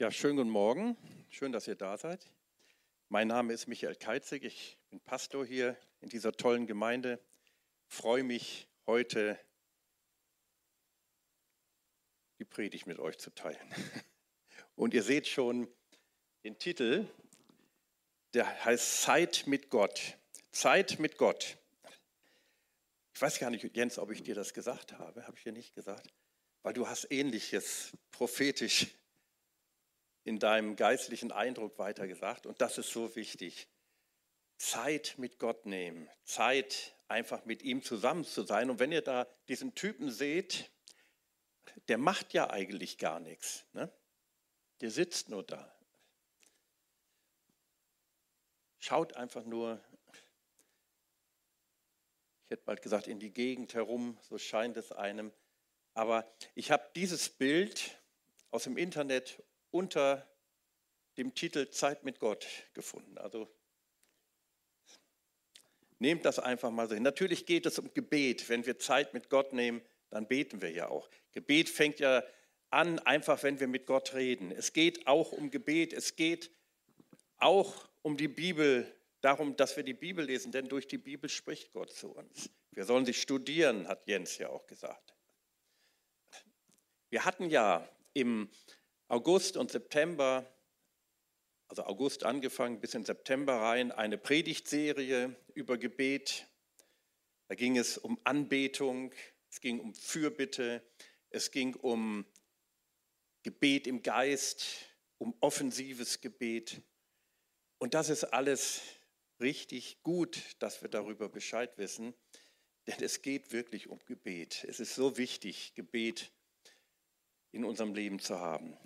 Ja, schönen guten Morgen. Schön, dass ihr da seid. Mein Name ist Michael Keizig. Ich bin Pastor hier in dieser tollen Gemeinde. Ich freue mich, heute die Predigt mit euch zu teilen. Und ihr seht schon den Titel, der heißt Zeit mit Gott. Zeit mit Gott. Ich weiß gar nicht, Jens, ob ich dir das gesagt habe. Habe ich dir nicht gesagt? Weil du hast ähnliches prophetisch in deinem geistlichen Eindruck weitergesagt. Und das ist so wichtig. Zeit mit Gott nehmen, Zeit einfach mit ihm zusammen zu sein. Und wenn ihr da diesen Typen seht, der macht ja eigentlich gar nichts. Ne? Der sitzt nur da. Schaut einfach nur, ich hätte bald gesagt, in die Gegend herum, so scheint es einem. Aber ich habe dieses Bild aus dem Internet unter dem Titel Zeit mit Gott gefunden. Also nehmt das einfach mal so hin. Natürlich geht es um Gebet. Wenn wir Zeit mit Gott nehmen, dann beten wir ja auch. Gebet fängt ja an, einfach wenn wir mit Gott reden. Es geht auch um Gebet. Es geht auch um die Bibel, darum, dass wir die Bibel lesen, denn durch die Bibel spricht Gott zu uns. Wir sollen sie studieren, hat Jens ja auch gesagt. Wir hatten ja im August und September, also August angefangen bis in September rein, eine Predigtserie über Gebet. Da ging es um Anbetung, es ging um Fürbitte, es ging um Gebet im Geist, um offensives Gebet. Und das ist alles richtig gut, dass wir darüber Bescheid wissen, denn es geht wirklich um Gebet. Es ist so wichtig, Gebet in unserem Leben zu haben.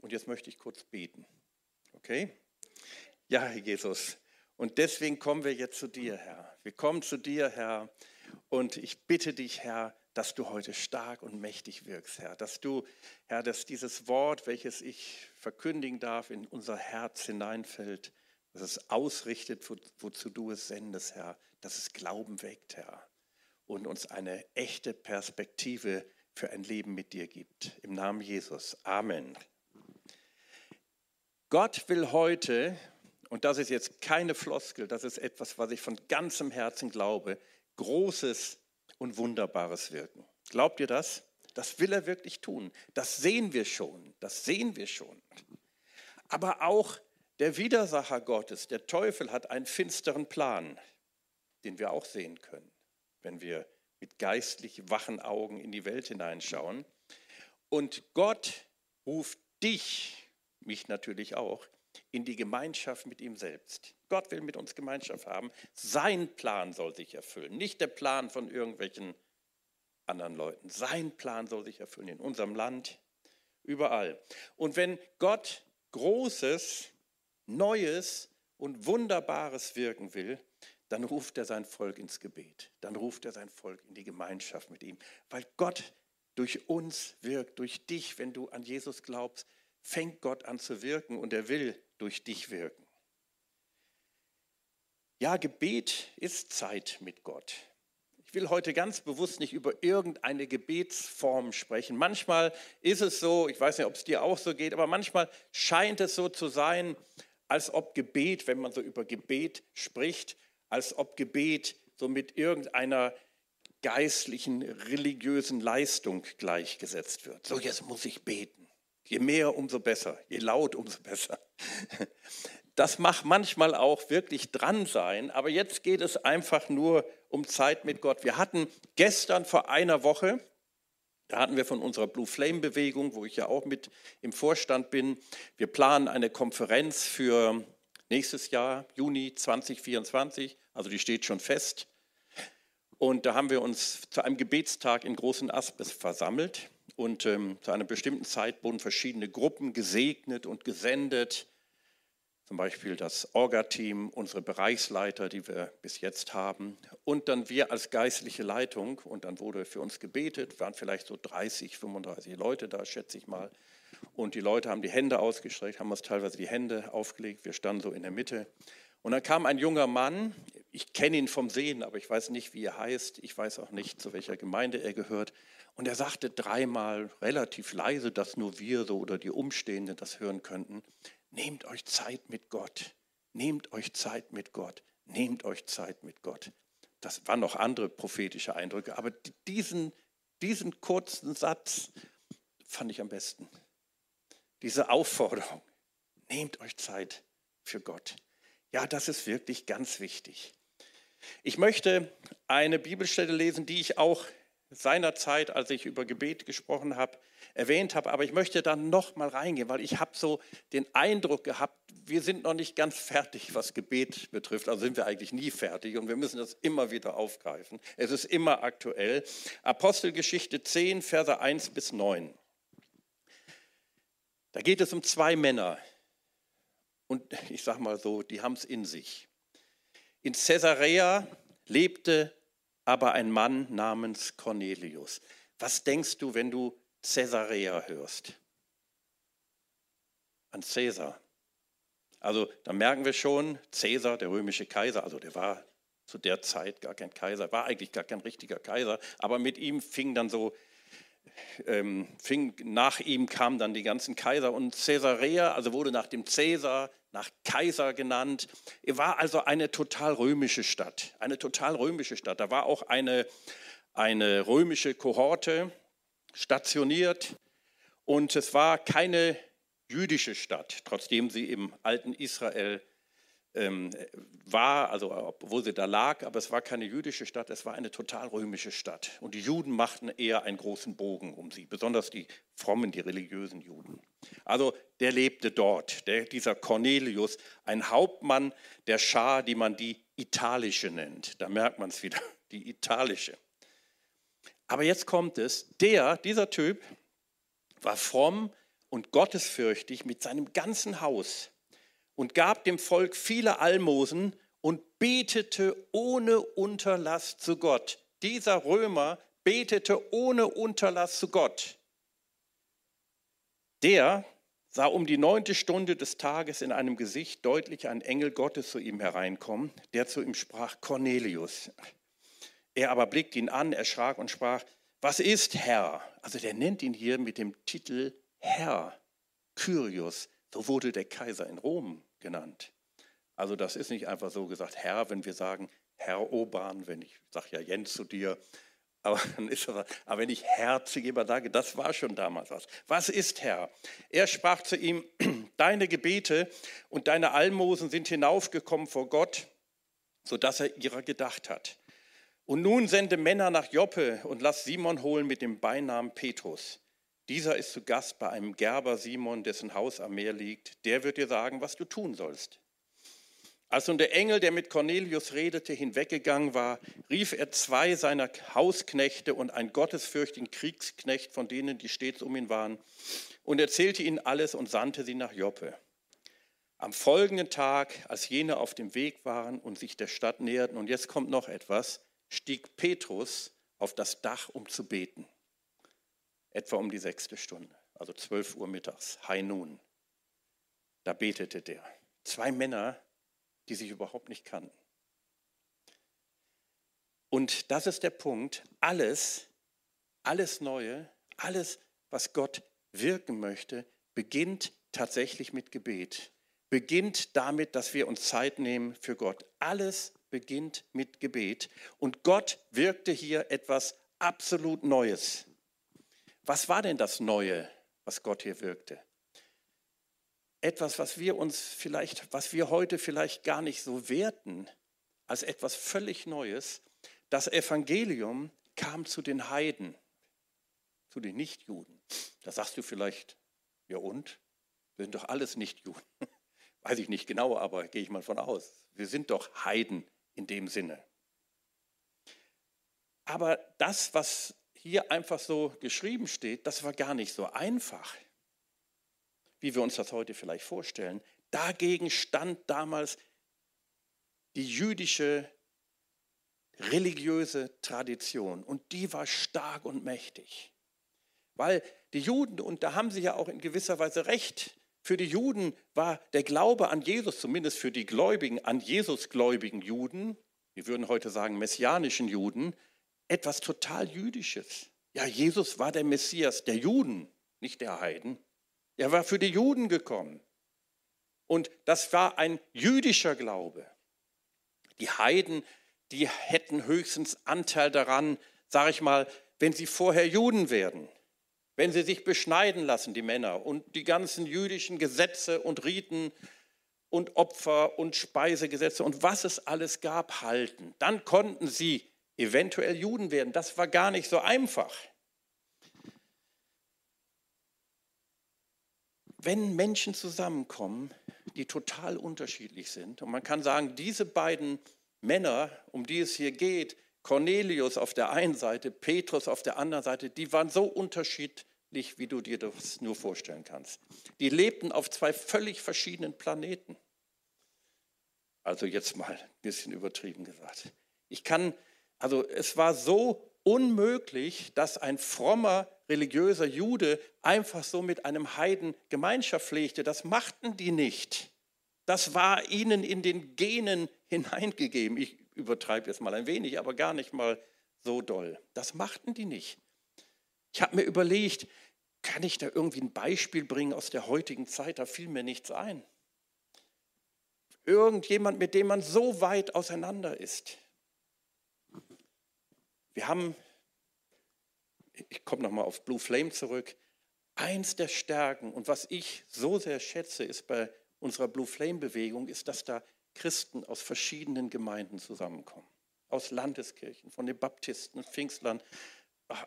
Und jetzt möchte ich kurz beten. Okay? Ja, Herr Jesus. Und deswegen kommen wir jetzt zu dir, Herr. Wir kommen zu dir, Herr. Und ich bitte dich, Herr, dass du heute stark und mächtig wirkst, Herr. Dass du, Herr, dass dieses Wort, welches ich verkündigen darf, in unser Herz hineinfällt, dass es ausrichtet, wo, wozu du es sendest, Herr. Dass es Glauben weckt, Herr. Und uns eine echte Perspektive für ein Leben mit dir gibt. Im Namen Jesus. Amen. Gott will heute, und das ist jetzt keine Floskel, das ist etwas, was ich von ganzem Herzen glaube, Großes und Wunderbares wirken. Glaubt ihr das? Das will er wirklich tun. Das sehen wir schon. Das sehen wir schon. Aber auch der Widersacher Gottes, der Teufel, hat einen finsteren Plan, den wir auch sehen können, wenn wir mit geistlich wachen Augen in die Welt hineinschauen. Und Gott ruft dich mich natürlich auch, in die Gemeinschaft mit ihm selbst. Gott will mit uns Gemeinschaft haben. Sein Plan soll sich erfüllen, nicht der Plan von irgendwelchen anderen Leuten. Sein Plan soll sich erfüllen in unserem Land, überall. Und wenn Gott Großes, Neues und Wunderbares wirken will, dann ruft er sein Volk ins Gebet. Dann ruft er sein Volk in die Gemeinschaft mit ihm. Weil Gott durch uns wirkt, durch dich, wenn du an Jesus glaubst, fängt Gott an zu wirken und er will durch dich wirken. Ja, Gebet ist Zeit mit Gott. Ich will heute ganz bewusst nicht über irgendeine Gebetsform sprechen. Manchmal ist es so, ich weiß nicht, ob es dir auch so geht, aber manchmal scheint es so zu sein, als ob Gebet, wenn man so über Gebet spricht, als ob Gebet so mit irgendeiner geistlichen, religiösen Leistung gleichgesetzt wird. So, jetzt muss ich beten. Je mehr, umso besser. Je laut, umso besser. Das mag manchmal auch wirklich dran sein, aber jetzt geht es einfach nur um Zeit mit Gott. Wir hatten gestern vor einer Woche, da hatten wir von unserer Blue Flame Bewegung, wo ich ja auch mit im Vorstand bin, wir planen eine Konferenz für nächstes Jahr, Juni 2024, also die steht schon fest. Und da haben wir uns zu einem Gebetstag in Großen Aspes versammelt. Und ähm, zu einer bestimmten Zeit wurden verschiedene Gruppen gesegnet und gesendet. Zum Beispiel das Orga-Team, unsere Bereichsleiter, die wir bis jetzt haben. Und dann wir als geistliche Leitung. Und dann wurde für uns gebetet, waren vielleicht so 30, 35 Leute da, schätze ich mal. Und die Leute haben die Hände ausgestreckt, haben uns teilweise die Hände aufgelegt. Wir standen so in der Mitte. Und dann kam ein junger Mann, ich kenne ihn vom Sehen, aber ich weiß nicht, wie er heißt, ich weiß auch nicht, zu welcher Gemeinde er gehört. Und er sagte dreimal relativ leise, dass nur wir so oder die Umstehenden das hören könnten. Nehmt euch Zeit mit Gott. Nehmt euch Zeit mit Gott. Nehmt euch Zeit mit Gott. Das waren noch andere prophetische Eindrücke, aber diesen, diesen kurzen Satz fand ich am besten. Diese Aufforderung. Nehmt euch Zeit für Gott. Ja, das ist wirklich ganz wichtig. Ich möchte eine Bibelstelle lesen, die ich auch seinerzeit, als ich über Gebet gesprochen habe, erwähnt habe. Aber ich möchte da noch mal reingehen, weil ich habe so den Eindruck gehabt, wir sind noch nicht ganz fertig, was Gebet betrifft. Also sind wir eigentlich nie fertig und wir müssen das immer wieder aufgreifen. Es ist immer aktuell. Apostelgeschichte 10, Verse 1 bis 9. Da geht es um zwei Männer. Und ich sage mal so, die haben es in sich. In Caesarea lebte aber ein Mann namens Cornelius. Was denkst du, wenn du Caesarea hörst? An Caesar. Also da merken wir schon, Caesar, der römische Kaiser, also der war zu der Zeit gar kein Kaiser, war eigentlich gar kein richtiger Kaiser, aber mit ihm fing dann so, ähm, fing, nach ihm kamen dann die ganzen Kaiser und Caesarea, also wurde nach dem Caesar, nach Kaiser genannt. Er war also eine total römische Stadt, eine total römische Stadt. Da war auch eine, eine römische Kohorte stationiert und es war keine jüdische Stadt, trotzdem sie im alten Israel ähm, war, also obwohl sie da lag, aber es war keine jüdische Stadt, es war eine total römische Stadt. Und die Juden machten eher einen großen Bogen um sie, besonders die frommen, die religiösen Juden. Also der lebte dort, der, dieser Cornelius, ein Hauptmann der Schar, die man die italische nennt. Da merkt man es wieder, die italische. Aber jetzt kommt es, der, dieser Typ, war fromm und gottesfürchtig mit seinem ganzen Haus und gab dem Volk viele Almosen und betete ohne Unterlass zu Gott. Dieser Römer betete ohne Unterlass zu Gott. Der sah um die neunte Stunde des Tages in einem Gesicht deutlich ein Engel Gottes zu ihm hereinkommen, der zu ihm sprach, Cornelius. Er aber blickte ihn an, erschrak und sprach, was ist Herr? Also der nennt ihn hier mit dem Titel Herr, Kyrios. So wurde der Kaiser in Rom genannt. Also das ist nicht einfach so gesagt, Herr, wenn wir sagen, Herr Oban, wenn ich sage ja Jens zu dir, aber, dann ist das, aber wenn ich Herr zu jemand sage, das war schon damals was. Was ist Herr? Er sprach zu ihm, deine Gebete und deine Almosen sind hinaufgekommen vor Gott, sodass er ihrer gedacht hat. Und nun sende Männer nach Joppe und lass Simon holen mit dem Beinamen Petrus. Dieser ist zu Gast bei einem Gerber Simon, dessen Haus am Meer liegt. Der wird dir sagen, was du tun sollst. Als nun der Engel, der mit Cornelius redete, hinweggegangen war, rief er zwei seiner Hausknechte und einen gottesfürchtigen Kriegsknecht von denen, die stets um ihn waren, und erzählte ihnen alles und sandte sie nach Joppe. Am folgenden Tag, als jene auf dem Weg waren und sich der Stadt näherten, und jetzt kommt noch etwas, stieg Petrus auf das Dach, um zu beten etwa um die sechste Stunde, also 12 Uhr mittags, High Noon. Da betete der. Zwei Männer, die sich überhaupt nicht kannten. Und das ist der Punkt, alles, alles Neue, alles, was Gott wirken möchte, beginnt tatsächlich mit Gebet. Beginnt damit, dass wir uns Zeit nehmen für Gott. Alles beginnt mit Gebet. Und Gott wirkte hier etwas absolut Neues. Was war denn das Neue, was Gott hier wirkte? Etwas, was wir uns vielleicht, was wir heute vielleicht gar nicht so werten, als etwas völlig Neues. Das Evangelium kam zu den Heiden, zu den Nichtjuden. Da sagst du vielleicht, ja und? Wir sind doch alles Nichtjuden. Weiß ich nicht genau, aber gehe ich mal von aus. Wir sind doch Heiden in dem Sinne. Aber das, was hier einfach so geschrieben steht, das war gar nicht so einfach, wie wir uns das heute vielleicht vorstellen. Dagegen stand damals die jüdische religiöse Tradition und die war stark und mächtig. Weil die Juden, und da haben sie ja auch in gewisser Weise recht, für die Juden war der Glaube an Jesus, zumindest für die Gläubigen, an Jesus gläubigen Juden, wir würden heute sagen messianischen Juden, etwas total Jüdisches. Ja, Jesus war der Messias der Juden, nicht der Heiden. Er war für die Juden gekommen. Und das war ein jüdischer Glaube. Die Heiden, die hätten höchstens Anteil daran, sage ich mal, wenn sie vorher Juden werden, wenn sie sich beschneiden lassen, die Männer, und die ganzen jüdischen Gesetze und Riten und Opfer und Speisegesetze und was es alles gab, halten. Dann konnten sie eventuell Juden werden. Das war gar nicht so einfach. Wenn Menschen zusammenkommen, die total unterschiedlich sind, und man kann sagen, diese beiden Männer, um die es hier geht, Cornelius auf der einen Seite, Petrus auf der anderen Seite, die waren so unterschiedlich, wie du dir das nur vorstellen kannst. Die lebten auf zwei völlig verschiedenen Planeten. Also jetzt mal ein bisschen übertrieben gesagt. Ich kann, also es war so unmöglich, dass ein frommer religiöser Jude einfach so mit einem Heiden Gemeinschaft pflegte. Das machten die nicht. Das war ihnen in den Genen hineingegeben. Ich übertreibe jetzt mal ein wenig, aber gar nicht mal so doll. Das machten die nicht. Ich habe mir überlegt, kann ich da irgendwie ein Beispiel bringen aus der heutigen Zeit? Da fiel mir nichts ein. Irgendjemand, mit dem man so weit auseinander ist. Wir haben, ich komme nochmal auf Blue Flame zurück, eins der Stärken und was ich so sehr schätze, ist bei unserer Blue Flame Bewegung, ist, dass da Christen aus verschiedenen Gemeinden zusammenkommen. Aus Landeskirchen, von den Baptisten, Pfingstlern,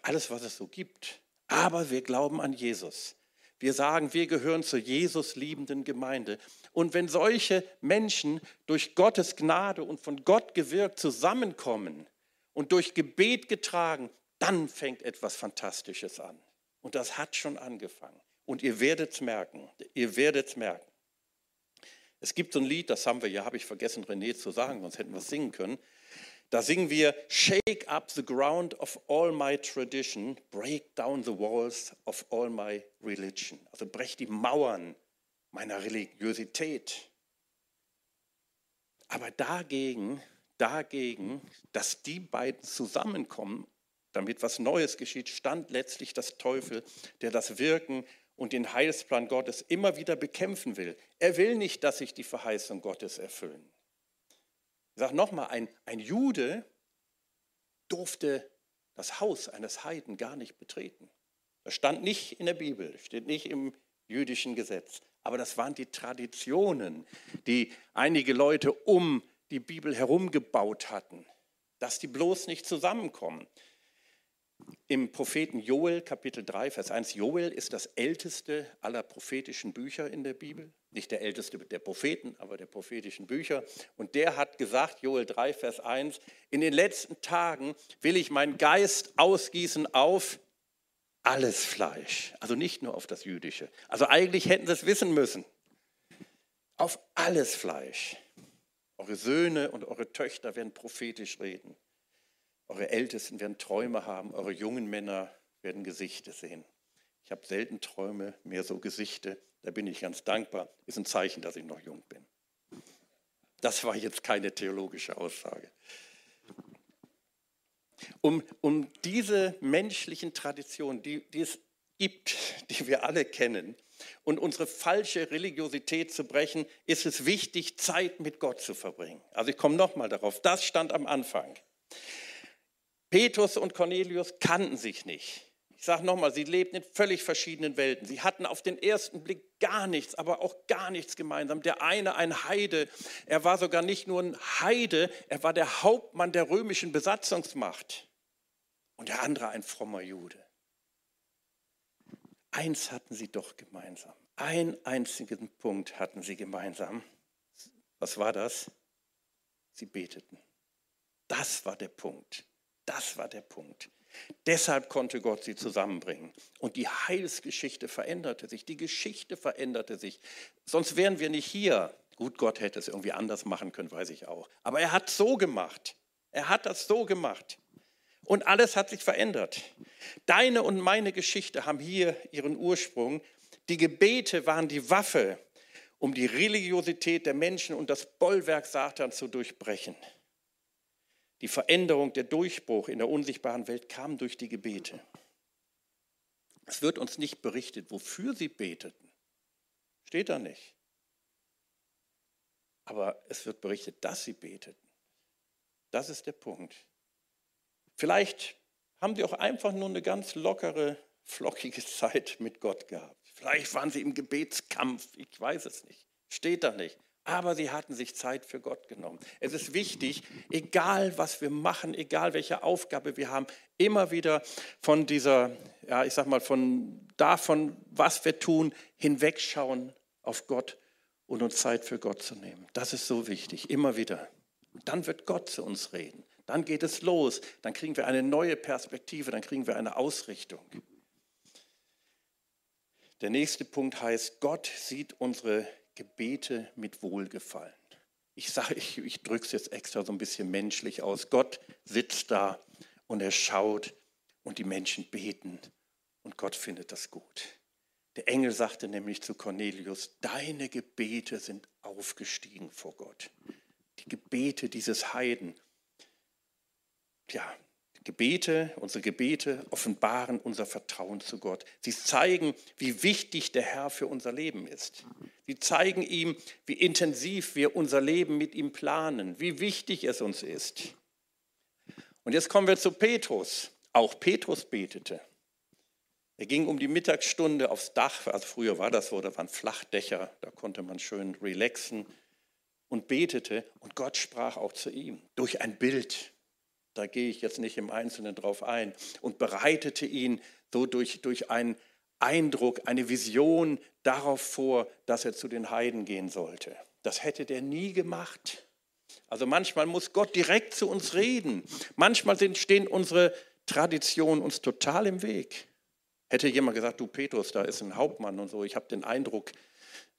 alles, was es so gibt. Aber wir glauben an Jesus. Wir sagen, wir gehören zur Jesus liebenden Gemeinde. Und wenn solche Menschen durch Gottes Gnade und von Gott gewirkt zusammenkommen und durch Gebet getragen, dann fängt etwas Fantastisches an. Und das hat schon angefangen. Und ihr werdet es merken. Ihr werdet es merken. Es gibt so ein Lied, das haben wir ja, habe ich vergessen, René zu sagen, sonst hätten wir es singen können. Da singen wir, Shake up the ground of all my tradition, break down the walls of all my religion. Also brech die Mauern meiner Religiosität. Aber dagegen, dagegen, dass die beiden zusammenkommen, damit was Neues geschieht, stand letztlich das Teufel, der das Wirken und den Heilsplan Gottes immer wieder bekämpfen will. Er will nicht, dass sich die Verheißung Gottes erfüllen. Ich sage nochmal, ein, ein Jude durfte das Haus eines Heiden gar nicht betreten. Das stand nicht in der Bibel, steht nicht im jüdischen Gesetz. Aber das waren die Traditionen, die einige Leute um die Bibel herumgebaut hatten, dass die bloß nicht zusammenkommen. Im Propheten Joel, Kapitel 3, Vers 1, Joel ist das älteste aller prophetischen Bücher in der Bibel. Nicht der älteste der Propheten, aber der prophetischen Bücher. Und der hat gesagt, Joel 3, Vers 1, in den letzten Tagen will ich meinen Geist ausgießen auf alles Fleisch. Also nicht nur auf das Jüdische. Also eigentlich hätten sie es wissen müssen. Auf alles Fleisch. Eure Söhne und eure Töchter werden prophetisch reden. Eure Ältesten werden Träume haben, eure jungen Männer werden Gesichter sehen. Ich habe selten Träume, mehr so Gesichter. Da bin ich ganz dankbar. Ist ein Zeichen, dass ich noch jung bin. Das war jetzt keine theologische Aussage. Um, um diese menschlichen Traditionen, die, die es gibt, die wir alle kennen, und unsere falsche Religiosität zu brechen, ist es wichtig, Zeit mit Gott zu verbringen. Also ich komme nochmal darauf. Das stand am Anfang. Petrus und Cornelius kannten sich nicht. Ich sage nochmal, sie lebten in völlig verschiedenen Welten. Sie hatten auf den ersten Blick gar nichts, aber auch gar nichts gemeinsam. Der eine ein Heide, er war sogar nicht nur ein Heide, er war der Hauptmann der römischen Besatzungsmacht. Und der andere ein frommer Jude. Eins hatten sie doch gemeinsam. Einen einzigen Punkt hatten sie gemeinsam. Was war das? Sie beteten. Das war der Punkt. Das war der Punkt. Deshalb konnte Gott sie zusammenbringen. Und die Heilsgeschichte veränderte sich, die Geschichte veränderte sich. Sonst wären wir nicht hier. Gut, Gott hätte es irgendwie anders machen können, weiß ich auch. Aber er hat so gemacht. Er hat das so gemacht. Und alles hat sich verändert. Deine und meine Geschichte haben hier ihren Ursprung. Die Gebete waren die Waffe, um die Religiosität der Menschen und das Bollwerk Satans zu durchbrechen. Die Veränderung, der Durchbruch in der unsichtbaren Welt kam durch die Gebete. Es wird uns nicht berichtet, wofür sie beteten. Steht da nicht. Aber es wird berichtet, dass sie beteten. Das ist der Punkt. Vielleicht haben sie auch einfach nur eine ganz lockere, flockige Zeit mit Gott gehabt. Vielleicht waren sie im Gebetskampf, ich weiß es nicht. Steht da nicht. Aber sie hatten sich Zeit für Gott genommen. Es ist wichtig, egal was wir machen, egal welche Aufgabe wir haben, immer wieder von dieser, ja, ich sag mal, von davon, was wir tun, hinwegschauen auf Gott und uns Zeit für Gott zu nehmen. Das ist so wichtig, immer wieder. Dann wird Gott zu uns reden. Dann geht es los. Dann kriegen wir eine neue Perspektive, dann kriegen wir eine Ausrichtung. Der nächste Punkt heißt, Gott sieht unsere Gebete mit Wohlgefallen. Ich sage, ich, ich drücke es jetzt extra so ein bisschen menschlich aus. Gott sitzt da und er schaut und die Menschen beten und Gott findet das gut. Der Engel sagte nämlich zu Cornelius, deine Gebete sind aufgestiegen vor Gott. Die Gebete dieses Heiden ja, Gebete, unsere Gebete offenbaren unser Vertrauen zu Gott. Sie zeigen, wie wichtig der Herr für unser Leben ist. Sie zeigen ihm, wie intensiv wir unser Leben mit ihm planen, wie wichtig es uns ist. Und jetzt kommen wir zu Petrus. Auch Petrus betete. Er ging um die Mittagsstunde aufs Dach, also früher war das so, da waren Flachdächer, da konnte man schön relaxen und betete und Gott sprach auch zu ihm durch ein Bild. Da gehe ich jetzt nicht im Einzelnen drauf ein. Und bereitete ihn so durch, durch einen Eindruck, eine Vision darauf vor, dass er zu den Heiden gehen sollte. Das hätte der nie gemacht. Also manchmal muss Gott direkt zu uns reden. Manchmal sind, stehen unsere Traditionen uns total im Weg. Hätte jemand gesagt, du Petrus, da ist ein Hauptmann und so, ich habe den Eindruck,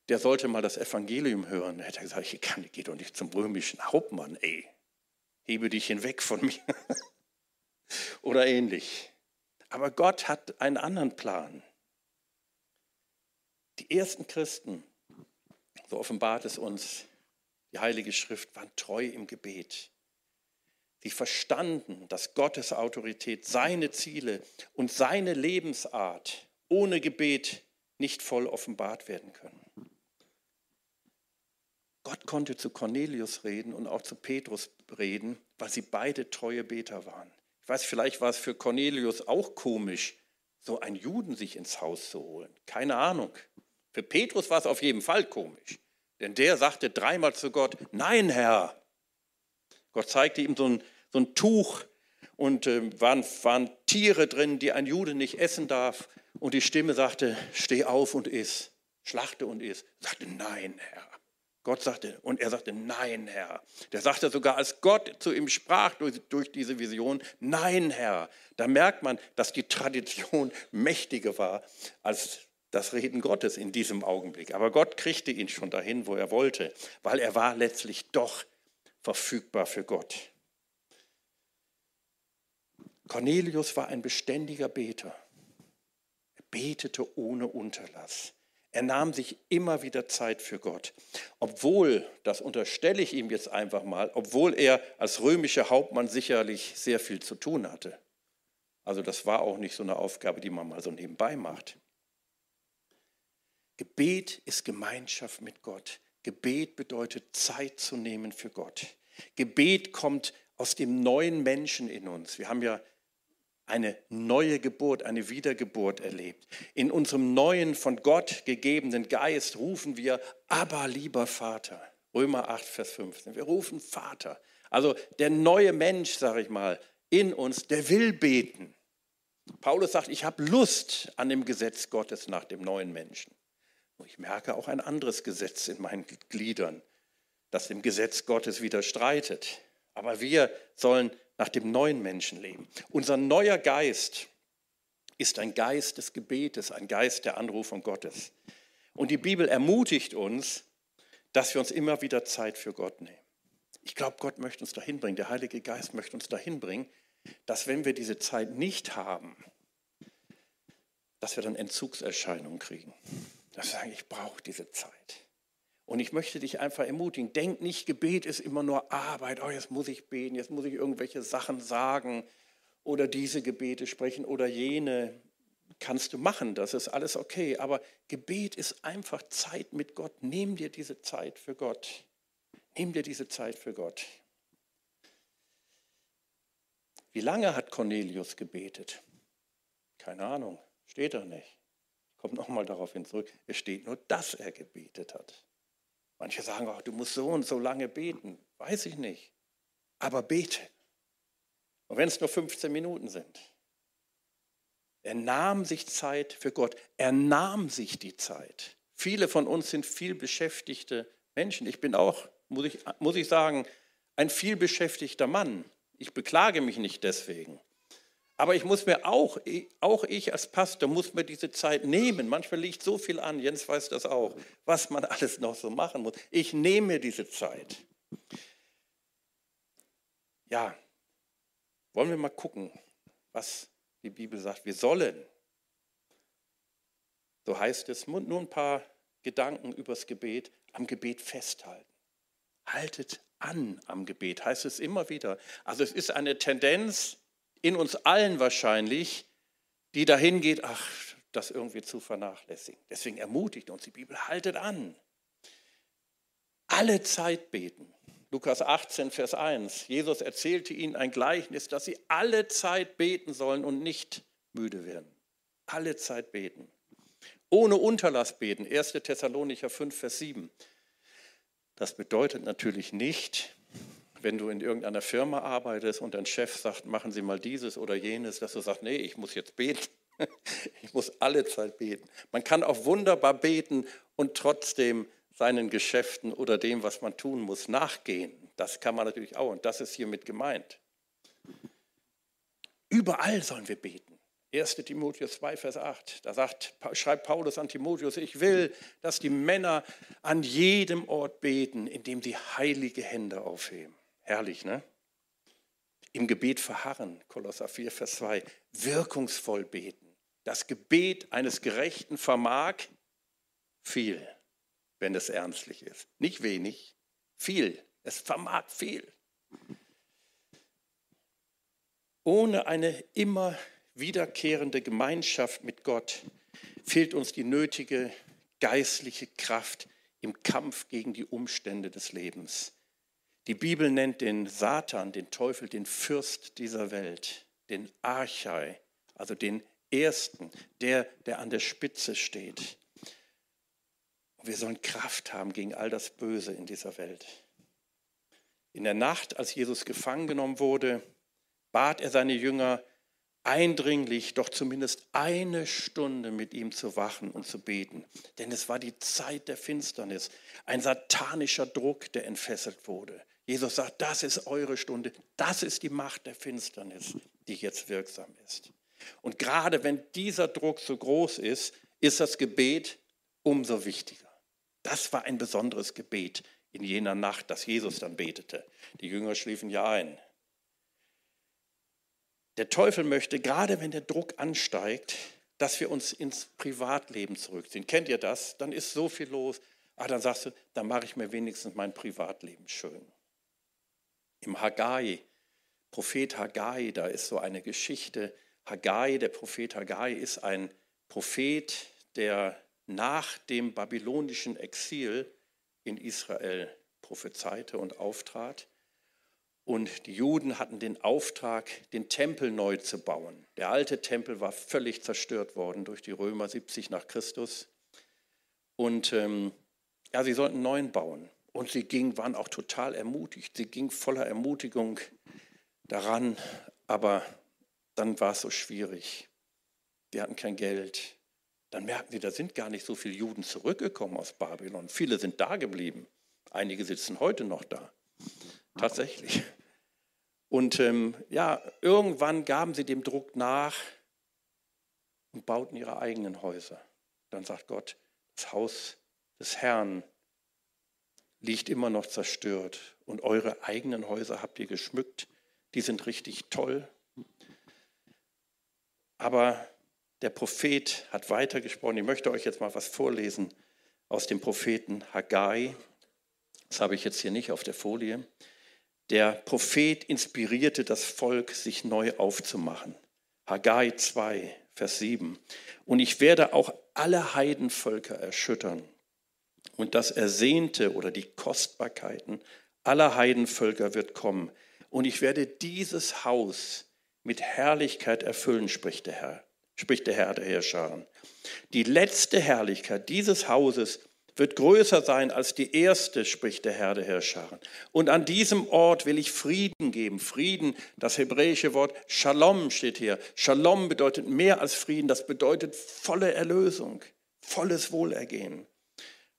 der sollte mal das Evangelium hören. Hätte er gesagt, ich kann, gehe doch nicht zum römischen Hauptmann, ey hebe dich hinweg von mir oder ähnlich. Aber Gott hat einen anderen Plan. Die ersten Christen, so offenbart es uns die Heilige Schrift, waren treu im Gebet. Sie verstanden, dass Gottes Autorität, seine Ziele und seine Lebensart ohne Gebet nicht voll offenbart werden können. Gott konnte zu Cornelius reden und auch zu Petrus reden, weil sie beide treue Beter waren. Ich weiß, vielleicht war es für Cornelius auch komisch, so einen Juden sich ins Haus zu holen. Keine Ahnung. Für Petrus war es auf jeden Fall komisch, denn der sagte dreimal zu Gott, nein Herr. Gott zeigte ihm so ein, so ein Tuch und äh, waren, waren Tiere drin, die ein Jude nicht essen darf. Und die Stimme sagte, steh auf und iss, schlachte und iss. Sagte, nein Herr. Gott sagte, und er sagte, nein, Herr. Der sagte sogar, als Gott zu ihm sprach durch, durch, diese Vision, nein, Herr. Da merkt man, dass die Tradition mächtiger war als das Reden Gottes in diesem Augenblick. Aber Gott kriegte ihn schon dahin, wo er wollte, weil er war letztlich doch verfügbar für Gott. Cornelius war ein beständiger Beter. Er betete ohne Unterlass. Er nahm sich immer wieder Zeit für Gott. Obwohl, das unterstelle ich ihm jetzt einfach mal, obwohl er als römischer Hauptmann sicherlich sehr viel zu tun hatte. Also das war auch nicht so eine Aufgabe, die man mal so nebenbei macht. Gebet ist Gemeinschaft mit Gott. Gebet bedeutet Zeit zu nehmen für Gott. Gebet kommt aus dem neuen Menschen in uns. Wir haben ja eine neue Geburt, eine Wiedergeburt erlebt. In unserem neuen, von Gott gegebenen Geist rufen wir, aber lieber Vater. Römer 8, Vers 15. Wir rufen Vater. Also der neue Mensch, sage ich mal, in uns, der will beten. Paulus sagt, ich habe Lust an dem Gesetz Gottes nach dem neuen Menschen. Und ich merke auch ein anderes Gesetz in meinen Gliedern, das dem Gesetz Gottes widerstreitet. Aber wir sollen nach dem neuen Menschenleben. Unser neuer Geist ist ein Geist des Gebetes, ein Geist der Anrufung Gottes. Und die Bibel ermutigt uns, dass wir uns immer wieder Zeit für Gott nehmen. Ich glaube, Gott möchte uns dahin bringen, der Heilige Geist möchte uns dahin bringen, dass wenn wir diese Zeit nicht haben, dass wir dann Entzugserscheinungen kriegen. Dass wir sagen, ich brauche diese Zeit. Und ich möchte dich einfach ermutigen, denk nicht, Gebet ist immer nur Arbeit, oh, jetzt muss ich beten, jetzt muss ich irgendwelche Sachen sagen oder diese Gebete sprechen oder jene. kannst du machen, das ist alles okay. Aber Gebet ist einfach Zeit mit Gott. Nimm dir diese Zeit für Gott. Nimm dir diese Zeit für Gott. Wie lange hat Cornelius gebetet? Keine Ahnung, steht da nicht. Ich komme nochmal darauf hin zurück. Es steht nur, dass er gebetet hat. Manche sagen auch, du musst so und so lange beten. Weiß ich nicht. Aber bete. Und wenn es nur 15 Minuten sind. Er nahm sich Zeit für Gott. Er nahm sich die Zeit. Viele von uns sind viel beschäftigte Menschen. Ich bin auch, muss ich, muss ich sagen, ein viel beschäftigter Mann. Ich beklage mich nicht deswegen. Aber ich muss mir auch, auch ich als Pastor, muss mir diese Zeit nehmen. Manchmal liegt so viel an, Jens weiß das auch, was man alles noch so machen muss. Ich nehme mir diese Zeit. Ja, wollen wir mal gucken, was die Bibel sagt. Wir sollen, so heißt es, nur ein paar Gedanken übers Gebet, am Gebet festhalten. Haltet an am Gebet, heißt es immer wieder. Also es ist eine Tendenz in uns allen wahrscheinlich, die dahin geht, ach, das irgendwie zu vernachlässigen. Deswegen ermutigt uns die Bibel, haltet an. Alle Zeit beten. Lukas 18, Vers 1. Jesus erzählte ihnen ein Gleichnis, dass sie alle Zeit beten sollen und nicht müde werden. Alle Zeit beten. Ohne Unterlass beten. 1. Thessalonicher 5, Vers 7. Das bedeutet natürlich nicht, wenn du in irgendeiner Firma arbeitest und dein Chef sagt, machen Sie mal dieses oder jenes, dass du sagst, nee, ich muss jetzt beten. Ich muss alle Zeit beten. Man kann auch wunderbar beten und trotzdem seinen Geschäften oder dem, was man tun muss, nachgehen. Das kann man natürlich auch und das ist hiermit gemeint. Überall sollen wir beten. 1 Timotheus 2, Vers 8, da sagt, schreibt Paulus an Timotheus, ich will, dass die Männer an jedem Ort beten, indem sie heilige Hände aufheben. Herrlich, ne? Im Gebet verharren, Kolosser 4, Vers 2, wirkungsvoll beten. Das Gebet eines Gerechten vermag viel, wenn es ernstlich ist. Nicht wenig, viel. Es vermag viel. Ohne eine immer wiederkehrende Gemeinschaft mit Gott fehlt uns die nötige geistliche Kraft im Kampf gegen die Umstände des Lebens. Die Bibel nennt den Satan, den Teufel, den Fürst dieser Welt, den Archai, also den Ersten, der, der an der Spitze steht. Und wir sollen Kraft haben gegen all das Böse in dieser Welt. In der Nacht, als Jesus gefangen genommen wurde, bat er seine Jünger, eindringlich doch zumindest eine Stunde mit ihm zu wachen und zu beten. Denn es war die Zeit der Finsternis, ein satanischer Druck, der entfesselt wurde. Jesus sagt, das ist eure Stunde, das ist die Macht der Finsternis, die jetzt wirksam ist. Und gerade wenn dieser Druck so groß ist, ist das Gebet umso wichtiger. Das war ein besonderes Gebet in jener Nacht, das Jesus dann betete. Die Jünger schliefen ja ein. Der Teufel möchte, gerade wenn der Druck ansteigt, dass wir uns ins Privatleben zurückziehen. Kennt ihr das? Dann ist so viel los. Ah, dann sagst du, dann mache ich mir wenigstens mein Privatleben schön. Im Haggai, Prophet Haggai, da ist so eine Geschichte. Haggai, der Prophet Haggai, ist ein Prophet, der nach dem babylonischen Exil in Israel prophezeite und auftrat. Und die Juden hatten den Auftrag, den Tempel neu zu bauen. Der alte Tempel war völlig zerstört worden durch die Römer 70 nach Christus. Und ähm, ja, sie sollten einen neuen bauen. Und sie ging, waren auch total ermutigt. Sie ging voller Ermutigung daran, aber dann war es so schwierig. Die hatten kein Geld. Dann merkten sie, da sind gar nicht so viele Juden zurückgekommen aus Babylon. Viele sind da geblieben. Einige sitzen heute noch da. Tatsächlich. Und ähm, ja, irgendwann gaben sie dem Druck nach und bauten ihre eigenen Häuser. Dann sagt Gott, das Haus des Herrn liegt immer noch zerstört und eure eigenen Häuser habt ihr geschmückt. Die sind richtig toll. Aber der Prophet hat weitergesprochen. Ich möchte euch jetzt mal was vorlesen aus dem Propheten Haggai. Das habe ich jetzt hier nicht auf der Folie. Der Prophet inspirierte das Volk, sich neu aufzumachen. Haggai 2, Vers 7. Und ich werde auch alle Heidenvölker erschüttern. Und das Ersehnte oder die Kostbarkeiten aller Heidenvölker wird kommen. Und ich werde dieses Haus mit Herrlichkeit erfüllen, spricht der Herr, spricht der Herr der Herrscher. Die letzte Herrlichkeit dieses Hauses wird größer sein als die erste, spricht der Herr der Herrscher. Und an diesem Ort will ich Frieden geben. Frieden, das hebräische Wort Shalom steht hier. Shalom bedeutet mehr als Frieden, das bedeutet volle Erlösung, volles Wohlergehen.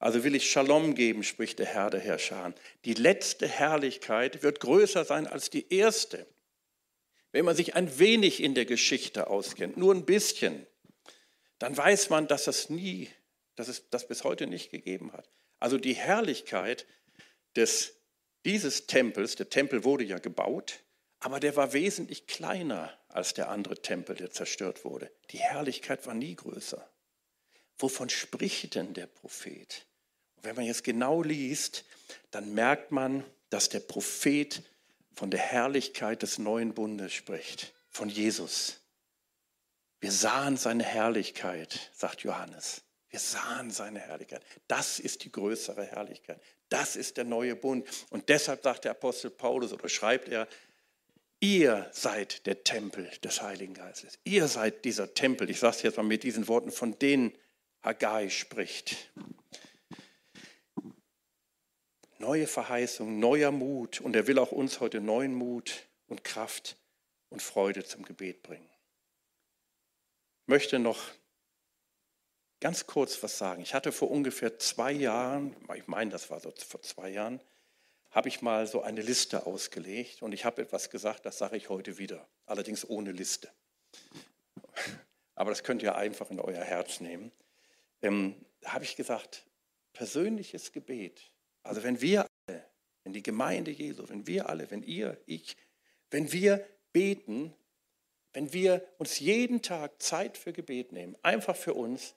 Also will ich Shalom geben, spricht der Herr der Herrscher. Die letzte Herrlichkeit wird größer sein als die erste. Wenn man sich ein wenig in der Geschichte auskennt, nur ein bisschen, dann weiß man, dass das nie dass es das bis heute nicht gegeben hat. Also die Herrlichkeit des, dieses Tempels, der Tempel wurde ja gebaut, aber der war wesentlich kleiner als der andere Tempel, der zerstört wurde. Die Herrlichkeit war nie größer. Wovon spricht denn der Prophet? Und wenn man jetzt genau liest, dann merkt man, dass der Prophet von der Herrlichkeit des neuen Bundes spricht, von Jesus. Wir sahen seine Herrlichkeit, sagt Johannes. Wir sahen seine Herrlichkeit. Das ist die größere Herrlichkeit. Das ist der neue Bund. Und deshalb sagt der Apostel Paulus oder schreibt er, ihr seid der Tempel des Heiligen Geistes. Ihr seid dieser Tempel. Ich sage es jetzt mal mit diesen Worten, von denen Haggai spricht. Neue Verheißung, neuer Mut. Und er will auch uns heute neuen Mut und Kraft und Freude zum Gebet bringen. Ich möchte noch ganz kurz was sagen. Ich hatte vor ungefähr zwei Jahren, ich meine, das war so vor zwei Jahren, habe ich mal so eine Liste ausgelegt und ich habe etwas gesagt, das sage ich heute wieder, allerdings ohne Liste. Aber das könnt ihr einfach in euer Herz nehmen. Ähm, habe ich gesagt, persönliches Gebet. Also wenn wir alle, wenn die Gemeinde Jesu, wenn wir alle, wenn ihr, ich, wenn wir beten, wenn wir uns jeden Tag Zeit für Gebet nehmen, einfach für uns,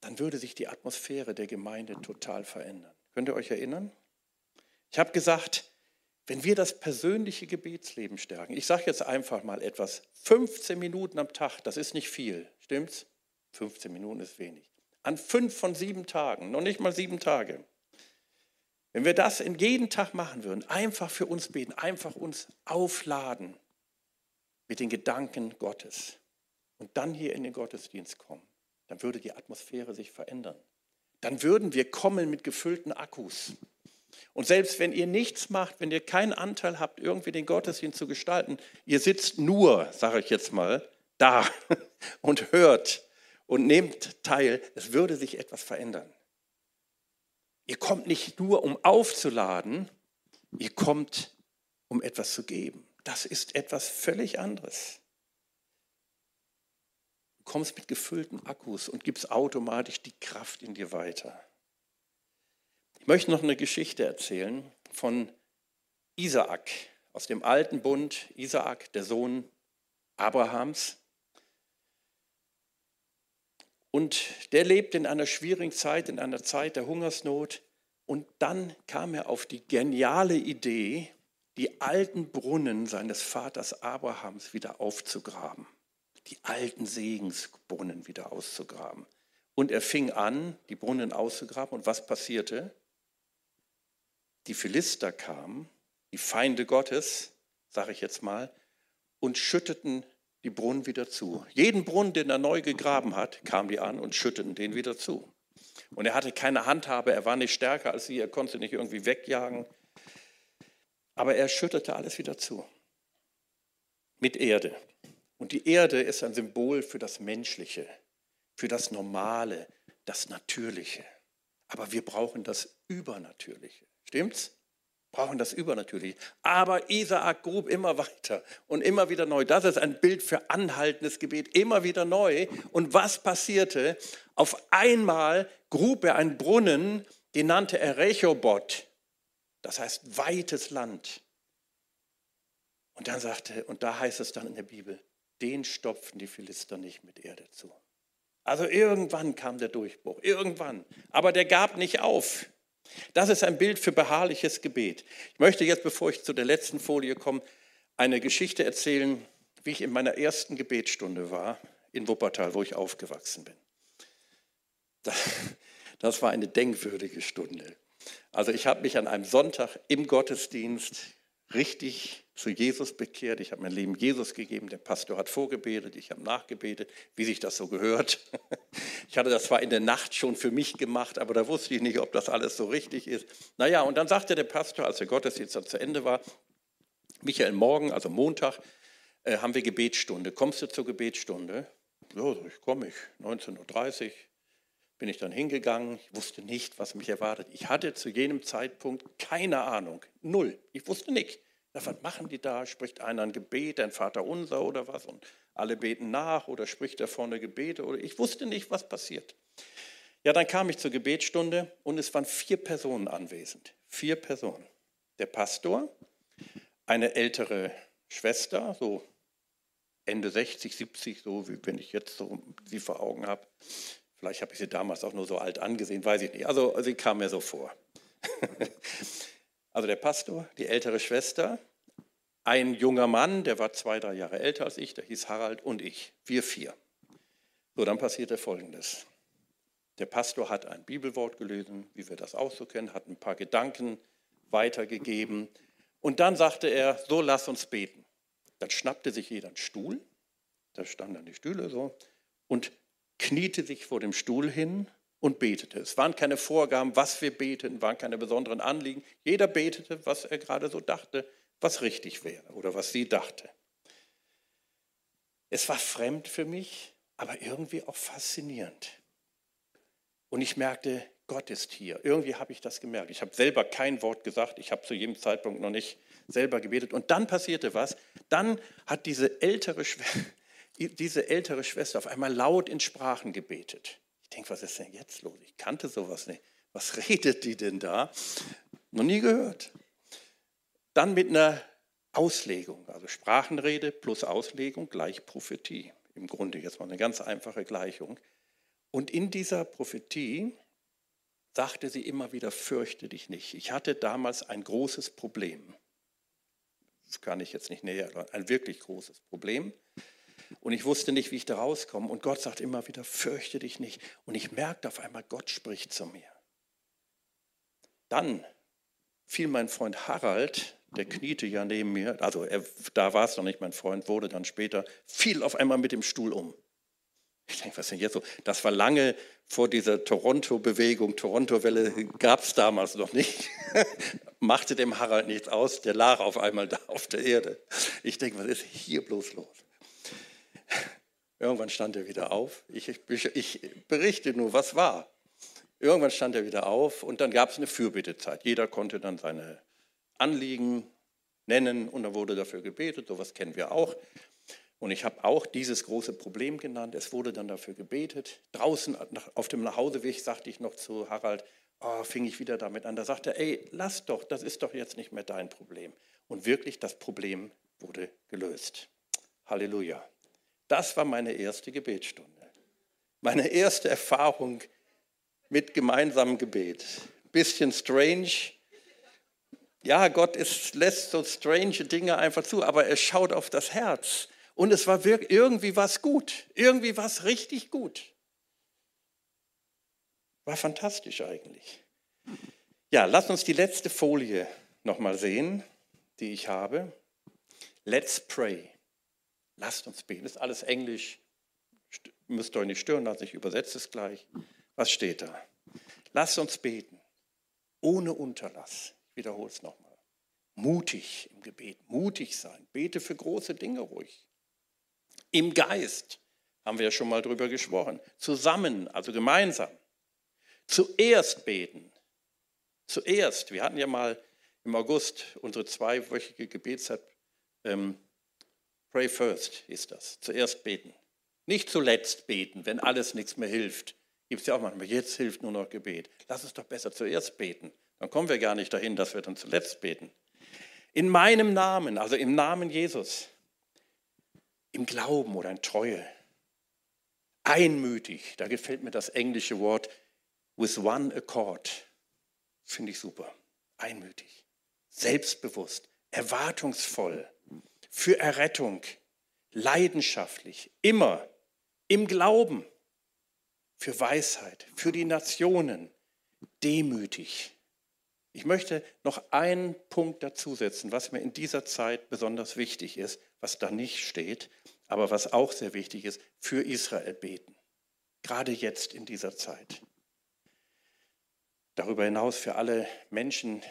dann würde sich die Atmosphäre der Gemeinde total verändern. Könnt ihr euch erinnern? Ich habe gesagt, wenn wir das persönliche Gebetsleben stärken, ich sage jetzt einfach mal etwas, 15 Minuten am Tag, das ist nicht viel, stimmt's? 15 Minuten ist wenig. An fünf von sieben Tagen, noch nicht mal sieben Tage. Wenn wir das in jeden Tag machen würden, einfach für uns beten, einfach uns aufladen mit den Gedanken Gottes und dann hier in den Gottesdienst kommen, dann würde die Atmosphäre sich verändern. Dann würden wir kommen mit gefüllten Akkus. Und selbst wenn ihr nichts macht, wenn ihr keinen Anteil habt, irgendwie den Gottesdienst zu gestalten, ihr sitzt nur, sage ich jetzt mal, da und hört und nehmt teil, es würde sich etwas verändern. Ihr kommt nicht nur, um aufzuladen, ihr kommt, um etwas zu geben. Das ist etwas völlig anderes kommst mit gefüllten Akkus und gibst automatisch die Kraft in dir weiter. Ich möchte noch eine Geschichte erzählen von Isaak aus dem alten Bund. Isaak, der Sohn Abrahams. Und der lebt in einer schwierigen Zeit, in einer Zeit der Hungersnot. Und dann kam er auf die geniale Idee, die alten Brunnen seines Vaters Abrahams wieder aufzugraben die alten Segensbrunnen wieder auszugraben. Und er fing an, die Brunnen auszugraben. Und was passierte? Die Philister kamen, die Feinde Gottes, sage ich jetzt mal, und schütteten die Brunnen wieder zu. Jeden Brunnen, den er neu gegraben hat, kamen die an und schütteten den wieder zu. Und er hatte keine Handhabe, er war nicht stärker als sie, er konnte nicht irgendwie wegjagen. Aber er schüttete alles wieder zu. Mit Erde. Und die Erde ist ein Symbol für das Menschliche, für das Normale, das Natürliche. Aber wir brauchen das Übernatürliche. Stimmt's? Brauchen das Übernatürliche. Aber Isaak grub immer weiter und immer wieder neu. Das ist ein Bild für anhaltendes Gebet. Immer wieder neu. Und was passierte? Auf einmal grub er einen Brunnen, den nannte er Rechobot. Das heißt weites Land. Und dann sagte, und da heißt es dann in der Bibel, den stopften die Philister nicht mit Erde zu. Also irgendwann kam der Durchbruch, irgendwann. Aber der gab nicht auf. Das ist ein Bild für beharrliches Gebet. Ich möchte jetzt, bevor ich zu der letzten Folie komme, eine Geschichte erzählen, wie ich in meiner ersten Gebetsstunde war in Wuppertal, wo ich aufgewachsen bin. Das war eine denkwürdige Stunde. Also ich habe mich an einem Sonntag im Gottesdienst richtig zu Jesus bekehrt. Ich habe mein Leben Jesus gegeben. Der Pastor hat vorgebetet, ich habe nachgebetet, wie sich das so gehört. Ich hatte das zwar in der Nacht schon für mich gemacht, aber da wusste ich nicht, ob das alles so richtig ist. Naja, und dann sagte der Pastor, als der Gottesdienst dann zu Ende war, Michael, morgen, also Montag, äh, haben wir Gebetsstunde. Kommst du zur Gebetsstunde? Ja, ich komme ich. 19.30 Uhr bin ich dann hingegangen. Ich wusste nicht, was mich erwartet. Ich hatte zu jenem Zeitpunkt keine Ahnung. Null. Ich wusste nicht. Was machen die da? Spricht einer ein Gebet, ein Vater unser oder was? Und alle beten nach oder spricht er vorne Gebete? Oder ich wusste nicht, was passiert. Ja, dann kam ich zur Gebetsstunde und es waren vier Personen anwesend. Vier Personen. Der Pastor, eine ältere Schwester, so Ende 60, 70, so wie wenn ich jetzt so sie vor Augen habe. Vielleicht habe ich sie damals auch nur so alt angesehen, weiß ich nicht. Also sie kam mir so vor. also der Pastor, die ältere Schwester, ein junger Mann, der war zwei, drei Jahre älter als ich, der hieß Harald und ich. Wir vier. So, dann passierte Folgendes. Der Pastor hat ein Bibelwort gelesen, wie wir das auch so kennen, hat ein paar Gedanken weitergegeben. Und dann sagte er, so lass uns beten. Dann schnappte sich jeder einen Stuhl, da standen dann die Stühle so, und kniete sich vor dem Stuhl hin und betete. Es waren keine Vorgaben, was wir beten, waren keine besonderen Anliegen. Jeder betete, was er gerade so dachte, was richtig wäre oder was sie dachte. Es war fremd für mich, aber irgendwie auch faszinierend. Und ich merkte, Gott ist hier. Irgendwie habe ich das gemerkt. Ich habe selber kein Wort gesagt. Ich habe zu jedem Zeitpunkt noch nicht selber gebetet. Und dann passierte was. Dann hat diese ältere Schwester, diese ältere Schwester auf einmal laut in Sprachen gebetet. Ich denke, was ist denn jetzt los? Ich kannte sowas nicht. Was redet die denn da? Noch nie gehört. Dann mit einer Auslegung, also Sprachenrede plus Auslegung gleich Prophetie. Im Grunde jetzt mal eine ganz einfache Gleichung. Und in dieser Prophetie sagte sie immer wieder, fürchte dich nicht. Ich hatte damals ein großes Problem. Das kann ich jetzt nicht näher, ein wirklich großes Problem. Und ich wusste nicht, wie ich da rauskomme. Und Gott sagt immer wieder, fürchte dich nicht. Und ich merkte auf einmal, Gott spricht zu mir. Dann fiel mein Freund Harald, der kniete ja neben mir, also er, da war es noch nicht mein Freund, wurde dann später, fiel auf einmal mit dem Stuhl um. Ich denke, was ist denn jetzt so? Das war lange vor dieser Toronto-Bewegung, Toronto-Welle gab es damals noch nicht. Machte dem Harald nichts aus, der lag auf einmal da auf der Erde. Ich denke, was ist hier bloß los? Irgendwann stand er wieder auf. Ich, ich, ich berichte nur, was war. Irgendwann stand er wieder auf und dann gab es eine Fürbittezeit. Jeder konnte dann seine Anliegen nennen und dann wurde dafür gebetet. Sowas kennen wir auch. Und ich habe auch dieses große Problem genannt. Es wurde dann dafür gebetet. Draußen auf dem Nachhauseweg sagte ich noch zu Harald, oh, fing ich wieder damit an. Da sagte er, ey, lass doch, das ist doch jetzt nicht mehr dein Problem. Und wirklich, das Problem wurde gelöst. Halleluja. Das war meine erste Gebetsstunde. Meine erste Erfahrung mit gemeinsamem Gebet. Bisschen strange. Ja, Gott ist, lässt so strange Dinge einfach zu, aber er schaut auf das Herz. Und es war wirklich, irgendwie was gut. Irgendwie was richtig gut. War fantastisch eigentlich. Ja, lass uns die letzte Folie nochmal sehen, die ich habe. Let's pray. Lasst uns beten. Ist alles Englisch. Müsst euch nicht stören lassen, ich übersetze es gleich. Was steht da? Lasst uns beten. Ohne Unterlass. Ich wiederhole es nochmal. Mutig im Gebet. Mutig sein. Bete für große Dinge ruhig. Im Geist. Haben wir ja schon mal drüber gesprochen. Zusammen, also gemeinsam. Zuerst beten. Zuerst. Wir hatten ja mal im August unsere zweiwöchige Gebetszeit ähm, Pray first ist das. Zuerst beten. Nicht zuletzt beten, wenn alles nichts mehr hilft. Gibt es ja auch manchmal, jetzt hilft nur noch Gebet. Lass uns doch besser zuerst beten. Dann kommen wir gar nicht dahin, dass wir dann zuletzt beten. In meinem Namen, also im Namen Jesus, im Glauben oder in Treue, einmütig, da gefällt mir das englische Wort with one accord, finde ich super. Einmütig, selbstbewusst, erwartungsvoll, für Errettung, leidenschaftlich, immer im Glauben, für Weisheit, für die Nationen, demütig. Ich möchte noch einen Punkt dazusetzen, was mir in dieser Zeit besonders wichtig ist, was da nicht steht, aber was auch sehr wichtig ist, für Israel beten. Gerade jetzt in dieser Zeit. Darüber hinaus für alle Menschen,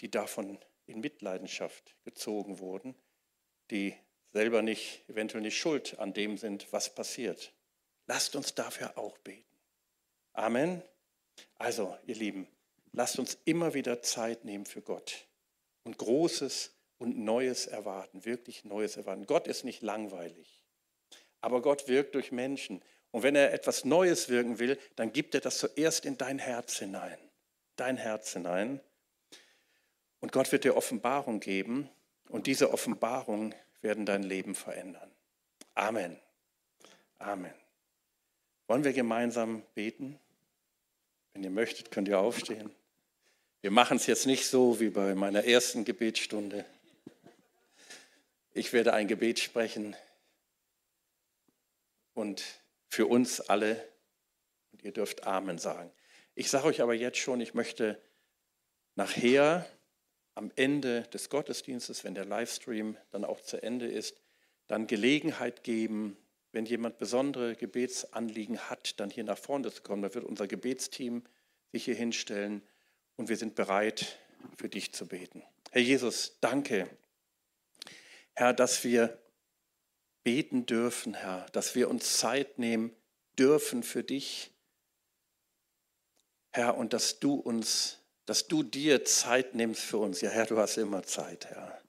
die davon in Mitleidenschaft gezogen wurden, die selber nicht, eventuell nicht schuld an dem sind, was passiert. Lasst uns dafür auch beten. Amen. Also, ihr Lieben, lasst uns immer wieder Zeit nehmen für Gott und Großes und Neues erwarten, wirklich Neues erwarten. Gott ist nicht langweilig, aber Gott wirkt durch Menschen. Und wenn er etwas Neues wirken will, dann gibt er das zuerst in dein Herz hinein. Dein Herz hinein. Und Gott wird dir Offenbarung geben und diese Offenbarung werden dein Leben verändern. Amen. Amen. Wollen wir gemeinsam beten? Wenn ihr möchtet, könnt ihr aufstehen. Wir machen es jetzt nicht so wie bei meiner ersten Gebetsstunde. Ich werde ein Gebet sprechen und für uns alle, und ihr dürft Amen sagen. Ich sage euch aber jetzt schon, ich möchte nachher am Ende des Gottesdienstes, wenn der Livestream dann auch zu Ende ist, dann Gelegenheit geben, wenn jemand besondere Gebetsanliegen hat, dann hier nach vorne zu kommen. Da wird unser Gebetsteam sich hier hinstellen und wir sind bereit, für dich zu beten. Herr Jesus, danke, Herr, dass wir beten dürfen, Herr, dass wir uns Zeit nehmen dürfen für dich, Herr, und dass du uns dass du dir Zeit nimmst für uns. Ja, Herr, du hast immer Zeit, Herr.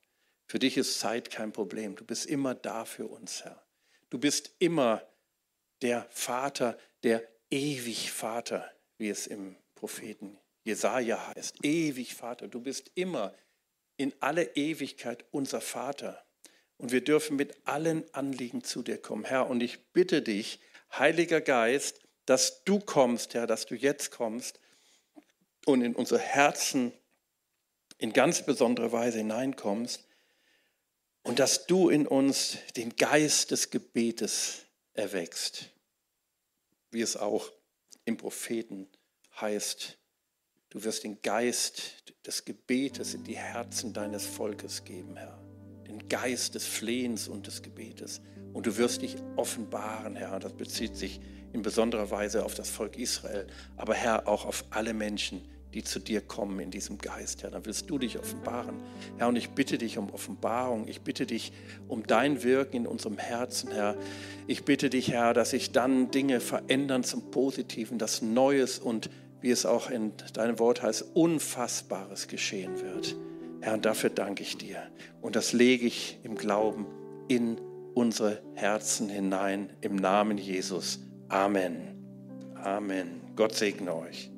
Für dich ist Zeit kein Problem. Du bist immer da für uns, Herr. Du bist immer der Vater, der ewig Vater, wie es im Propheten Jesaja heißt. Ewig Vater. Du bist immer in alle Ewigkeit unser Vater. Und wir dürfen mit allen Anliegen zu dir kommen, Herr. Und ich bitte dich, Heiliger Geist, dass du kommst, Herr, dass du jetzt kommst und in unsere Herzen in ganz besondere Weise hineinkommst und dass du in uns den Geist des Gebetes erwächst, wie es auch im Propheten heißt. Du wirst den Geist des Gebetes in die Herzen deines Volkes geben, Herr. Den Geist des Flehens und des Gebetes. Und du wirst dich offenbaren, Herr. Das bezieht sich in besonderer Weise auf das Volk Israel, aber Herr, auch auf alle Menschen, die zu dir kommen in diesem Geist, Herr. Dann willst du dich offenbaren. Herr, und ich bitte dich um Offenbarung. Ich bitte dich um dein Wirken in unserem Herzen, Herr. Ich bitte dich, Herr, dass sich dann Dinge verändern zum Positiven, dass Neues und, wie es auch in deinem Wort heißt, Unfassbares geschehen wird. Herr, und dafür danke ich dir. Und das lege ich im Glauben in unsere Herzen hinein, im Namen Jesus. Amen. Amen. Gott segne euch.